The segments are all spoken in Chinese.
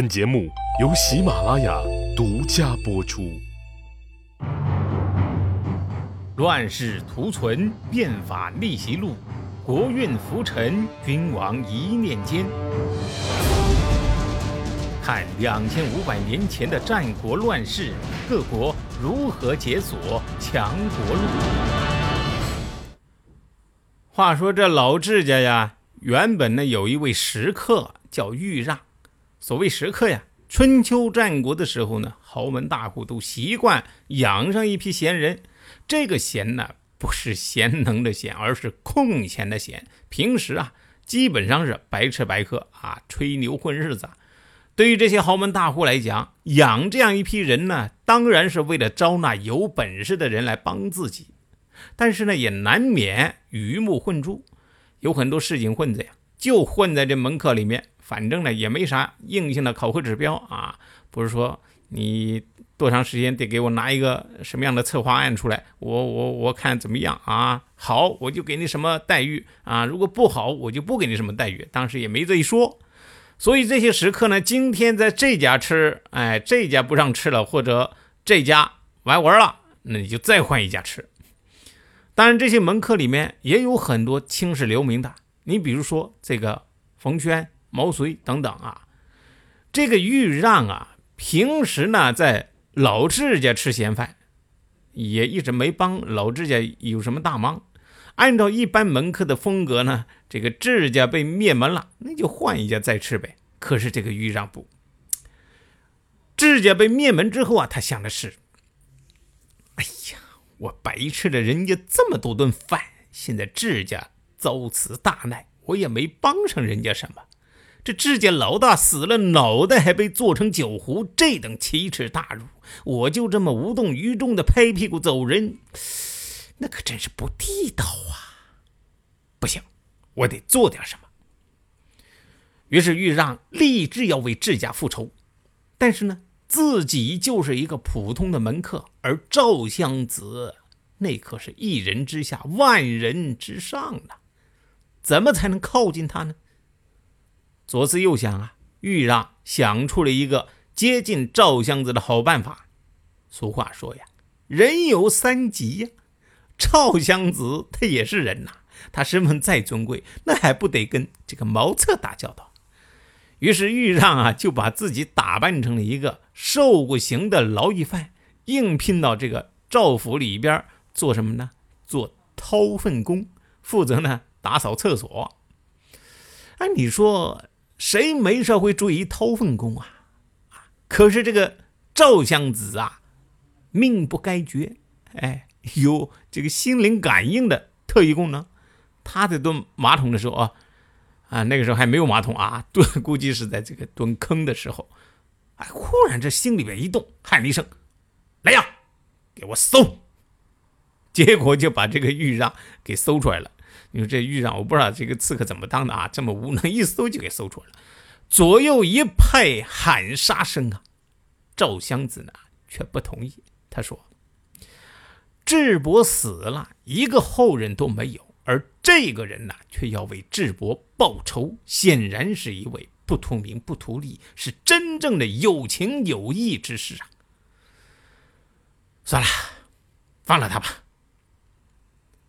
本节目由喜马拉雅独家播出。乱世图存，变法逆袭录，国运浮沉，君王一念间。看两千五百年前的战国乱世，各国如何解锁强国路。话说这老智家呀，原本呢有一位食客叫豫让。所谓食客呀，春秋战国的时候呢，豪门大户都习惯养上一批闲人。这个闲呢，不是贤能的闲，而是空闲的闲。平时啊，基本上是白吃白喝啊，吹牛混日子。对于这些豪门大户来讲，养这样一批人呢，当然是为了招纳有本事的人来帮自己。但是呢，也难免鱼目混珠，有很多市井混子呀，就混在这门客里面。反正呢也没啥硬性的考核指标啊，不是说你多长时间得给我拿一个什么样的策划案出来，我我我看怎么样啊？好，我就给你什么待遇啊？如果不好，我就不给你什么待遇。当时也没这一说，所以这些食客呢，今天在这家吃，哎，这家不让吃了，或者这家完玩了，那你就再换一家吃。当然，这些门客里面也有很多青史留名的，你比如说这个冯轩。毛遂等等啊，这个豫让啊，平时呢在老智家吃闲饭，也一直没帮老智家有什么大忙。按照一般门客的风格呢，这个智家被灭门了，那就换一家再吃呗。可是这个豫让不，智家被灭门之后啊，他想的是：哎呀，我白吃了人家这么多顿饭，现在智家遭此大难，我也没帮上人家什么。这智家老大死了，脑袋还被做成酒壶，这等奇耻大辱，我就这么无动于衷的拍屁股走人，那可真是不地道啊！不行，我得做点什么。于是豫让立志要为智家复仇，但是呢，自己就是一个普通的门客，而赵襄子那可是一人之下，万人之上呢，怎么才能靠近他呢？左思右想啊，豫让想出了一个接近赵襄子的好办法。俗话说呀，人有三急呀，赵襄子他也是人呐，他身份再尊贵，那还不得跟这个茅厕打交道？于是豫让啊，就把自己打扮成了一个受过刑的劳役犯，应聘到这个赵府里边做什么呢？做掏粪工，负责呢打扫厕所。哎，你说？谁没事会注意掏粪工啊？可是这个赵襄子啊，命不该绝，哎，有这个心灵感应的特异功能。他在蹲马桶的时候啊，啊，那个时候还没有马桶啊，蹲估计是在这个蹲坑的时候，哎，忽然这心里边一动，喊了一声：“来呀，给我搜！”结果就把这个豫让给搜出来了。你说这狱长，我不知道这个刺客怎么当的啊，这么无能，一搜就给搜出来了。左右一派喊杀声啊！赵襄子呢却不同意，他说：“智伯死了，一个后人都没有，而这个人呢，却要为智伯报仇，显然是一位不图名不图利，是真正的有情有义之士啊！算了，放了他吧。”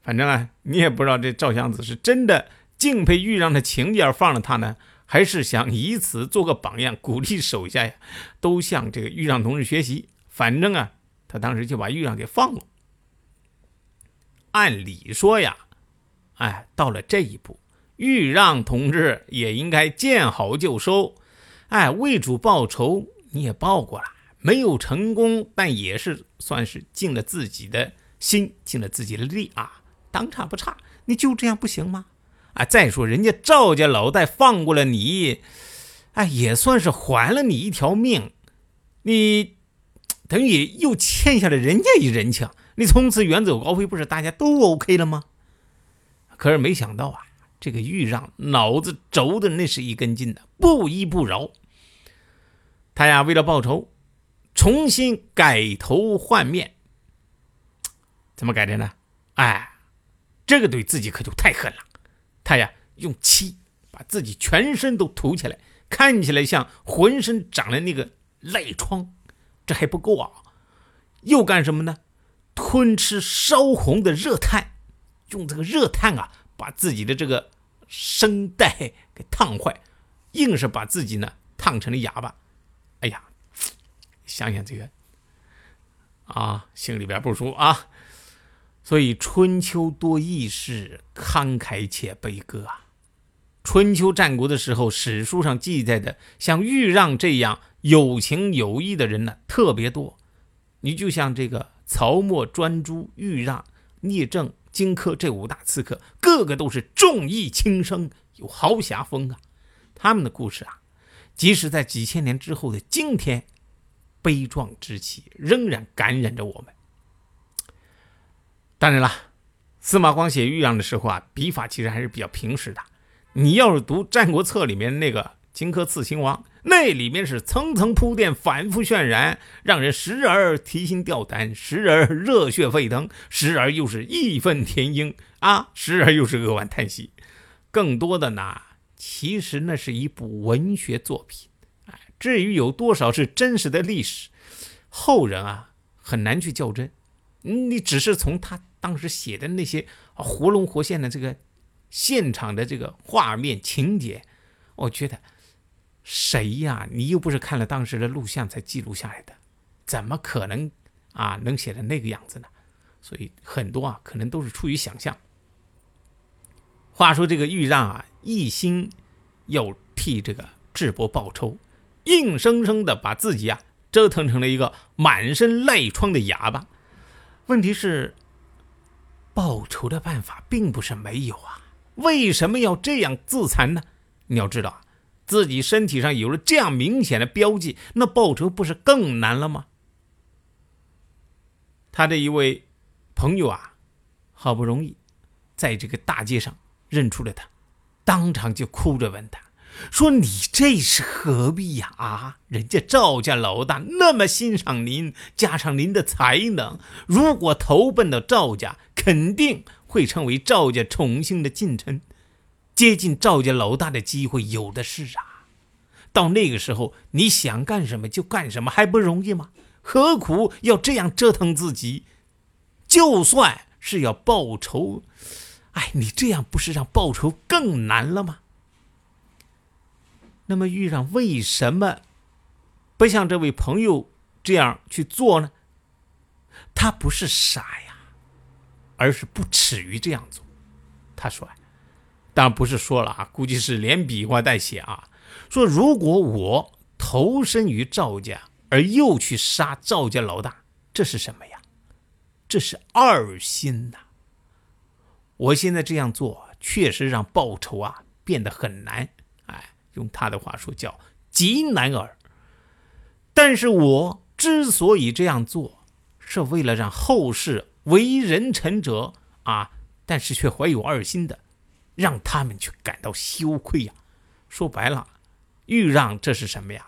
反正啊，你也不知道这赵襄子是真的敬佩豫让的情节而放了他呢，还是想以此做个榜样，鼓励手下呀都向这个豫让同志学习。反正啊，他当时就把豫让给放了。按理说呀，哎，到了这一步，豫让同志也应该见好就收。哎，为主报仇，你也报过了，没有成功，但也是算是尽了自己的心，尽了自己的力啊。当差不差，你就这样不行吗？啊，再说人家赵家老大放过了你，哎，也算是还了你一条命，你等于又欠下了人家一人情，你从此远走高飞，不是大家都 OK 了吗？可是没想到啊，这个豫让脑子轴的那是一根筋的，不依不饶。他呀，为了报仇，重新改头换面，怎么改的呢？哎。这个对自己可就太狠了，他呀用漆把自己全身都涂起来，看起来像浑身长了那个赖疮，这还不够啊，又干什么呢？吞吃烧红的热炭，用这个热炭啊，把自己的这个声带给烫坏，硬是把自己呢烫成了哑巴。哎呀，想想这个啊，心里边不舒服啊。所以春秋多义士，慷慨且悲歌啊。春秋战国的时候，史书上记载的像豫让这样有情有义的人呢，特别多。你就像这个曹沫、专诸、豫让、聂政、荆轲这五大刺客，个个都是重义轻生，有豪侠风啊。他们的故事啊，即使在几千年之后的今天，悲壮之气仍然感染着我们。当然了，司马光写豫让的时候啊，笔法其实还是比较平实的。你要是读《战国策》里面那个荆轲刺秦王，那里面是层层铺垫、反复渲染，让人时而提心吊胆，时而热血沸腾，时而又是义愤填膺啊，时而又是扼腕叹息。更多的呢，其实那是一部文学作品。至于有多少是真实的历史，后人啊很难去较真。你只是从他。当时写的那些活龙活现的这个现场的这个画面情节，我觉得谁呀？你又不是看了当时的录像才记录下来的，怎么可能啊能写成那个样子呢？所以很多啊可能都是出于想象。话说这个豫让啊，一心要替这个智伯报仇，硬生生的把自己啊折腾成了一个满身赖疮的哑巴。问题是。报仇的办法并不是没有啊，为什么要这样自残呢？你要知道啊，自己身体上有了这样明显的标记，那报仇不是更难了吗？他的一位朋友啊，好不容易在这个大街上认出了他，当场就哭着问他。说你这是何必呀？啊，人家赵家老大那么欣赏您，加上您的才能，如果投奔到赵家，肯定会成为赵家宠幸的近臣，接近赵家老大的机会有的是啊。到那个时候，你想干什么就干什么，还不容易吗？何苦要这样折腾自己？就算是要报仇，哎，你这样不是让报仇更难了吗？那么豫让为什么不像这位朋友这样去做呢？他不是傻呀，而是不耻于这样做。他说：“当然不是说了啊，估计是连比划带写啊。说如果我投身于赵家，而又去杀赵家老大，这是什么呀？这是二心呐。我现在这样做，确实让报仇啊变得很难。”用他的话说叫极难耳，但是我之所以这样做，是为了让后世为人臣者啊，但是却怀有二心的，让他们去感到羞愧呀。说白了，豫让这是什么呀？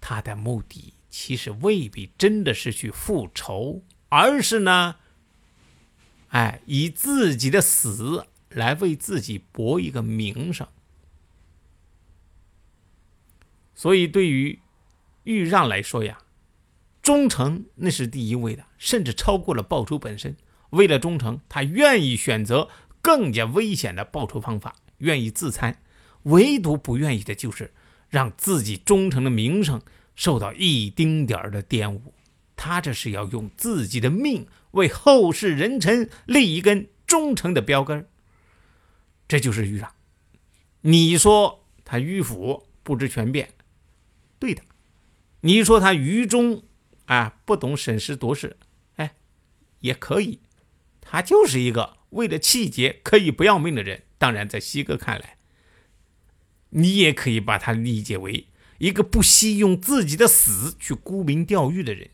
他的目的其实未必真的是去复仇，而是呢，哎，以自己的死来为自己博一个名声。所以，对于豫让来说呀，忠诚那是第一位的，甚至超过了报仇本身。为了忠诚，他愿意选择更加危险的报仇方法，愿意自残。唯独不愿意的就是让自己忠诚的名声受到一丁点儿的玷污。他这是要用自己的命为后世人臣立一根忠诚的标杆这就是豫让。你说他迂腐不知权变？对的，你说他愚忠，啊，不懂审时度势，哎，也可以，他就是一个为了气节可以不要命的人。当然，在西哥看来，你也可以把他理解为一个不惜用自己的死去沽名钓誉的人。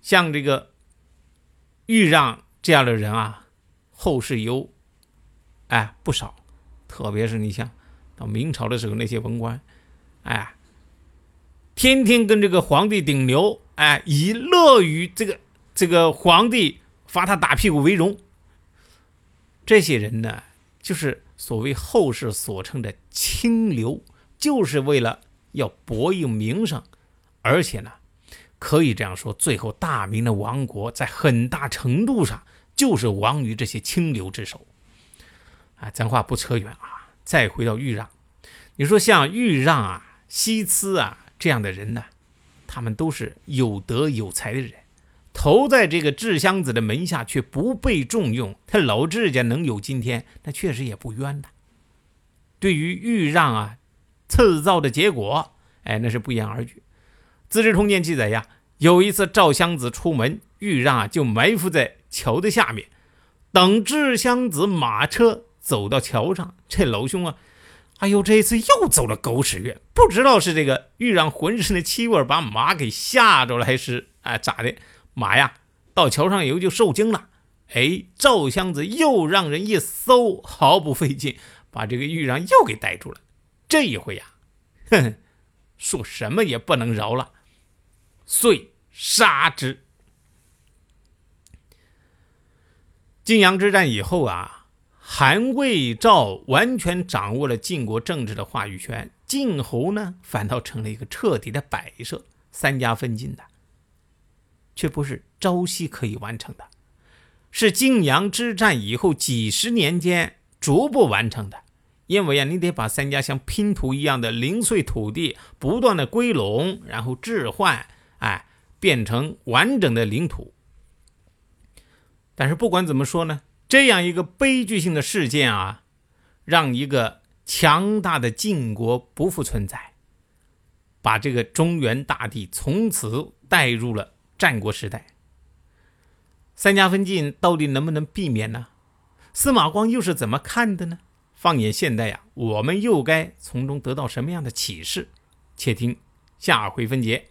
像这个豫让这样的人啊，后世有，哎，不少，特别是你像。到明朝的时候，那些文官，哎，天天跟这个皇帝顶牛，哎，以乐于这个这个皇帝罚他打屁股为荣。这些人呢，就是所谓后世所称的清流，就是为了要博一名声，而且呢，可以这样说，最后大明的亡国在很大程度上就是亡于这些清流之手。啊，咱话不扯远啊，再回到豫让，你说像豫让啊、西疵啊这样的人呢，他们都是有德有才的人。投在这个智襄子的门下，却不被重用。他老智家能有今天，那确实也不冤呐。对于豫让啊，赐造的结果，哎，那是不言而喻。《资治通鉴》记载呀，有一次赵襄子出门，豫让啊就埋伏在桥的下面，等智襄子马车走到桥上，这老兄啊，哎呦，这一次又走了狗屎运，不知道是这个豫让浑身的气味把马给吓着了，还是哎咋的？马呀，到桥上以后就受惊了。哎，赵襄子又让人一搜，毫不费劲，把这个豫让又给逮住了。这一回呀，哼，说什么也不能饶了，遂杀之。晋阳之战以后啊，韩魏赵完全掌握了晋国政治的话语权，晋侯呢，反倒成了一个彻底的摆设，三家分晋的。却不是朝夕可以完成的，是晋阳之战以后几十年间逐步完成的。因为啊，你得把三家像拼图一样的零碎土地不断的归拢，然后置换，哎，变成完整的领土。但是不管怎么说呢，这样一个悲剧性的事件啊，让一个强大的晋国不复存在，把这个中原大地从此带入了。战国时代，三家分晋到底能不能避免呢？司马光又是怎么看的呢？放眼现代呀，我们又该从中得到什么样的启示？且听下回分解。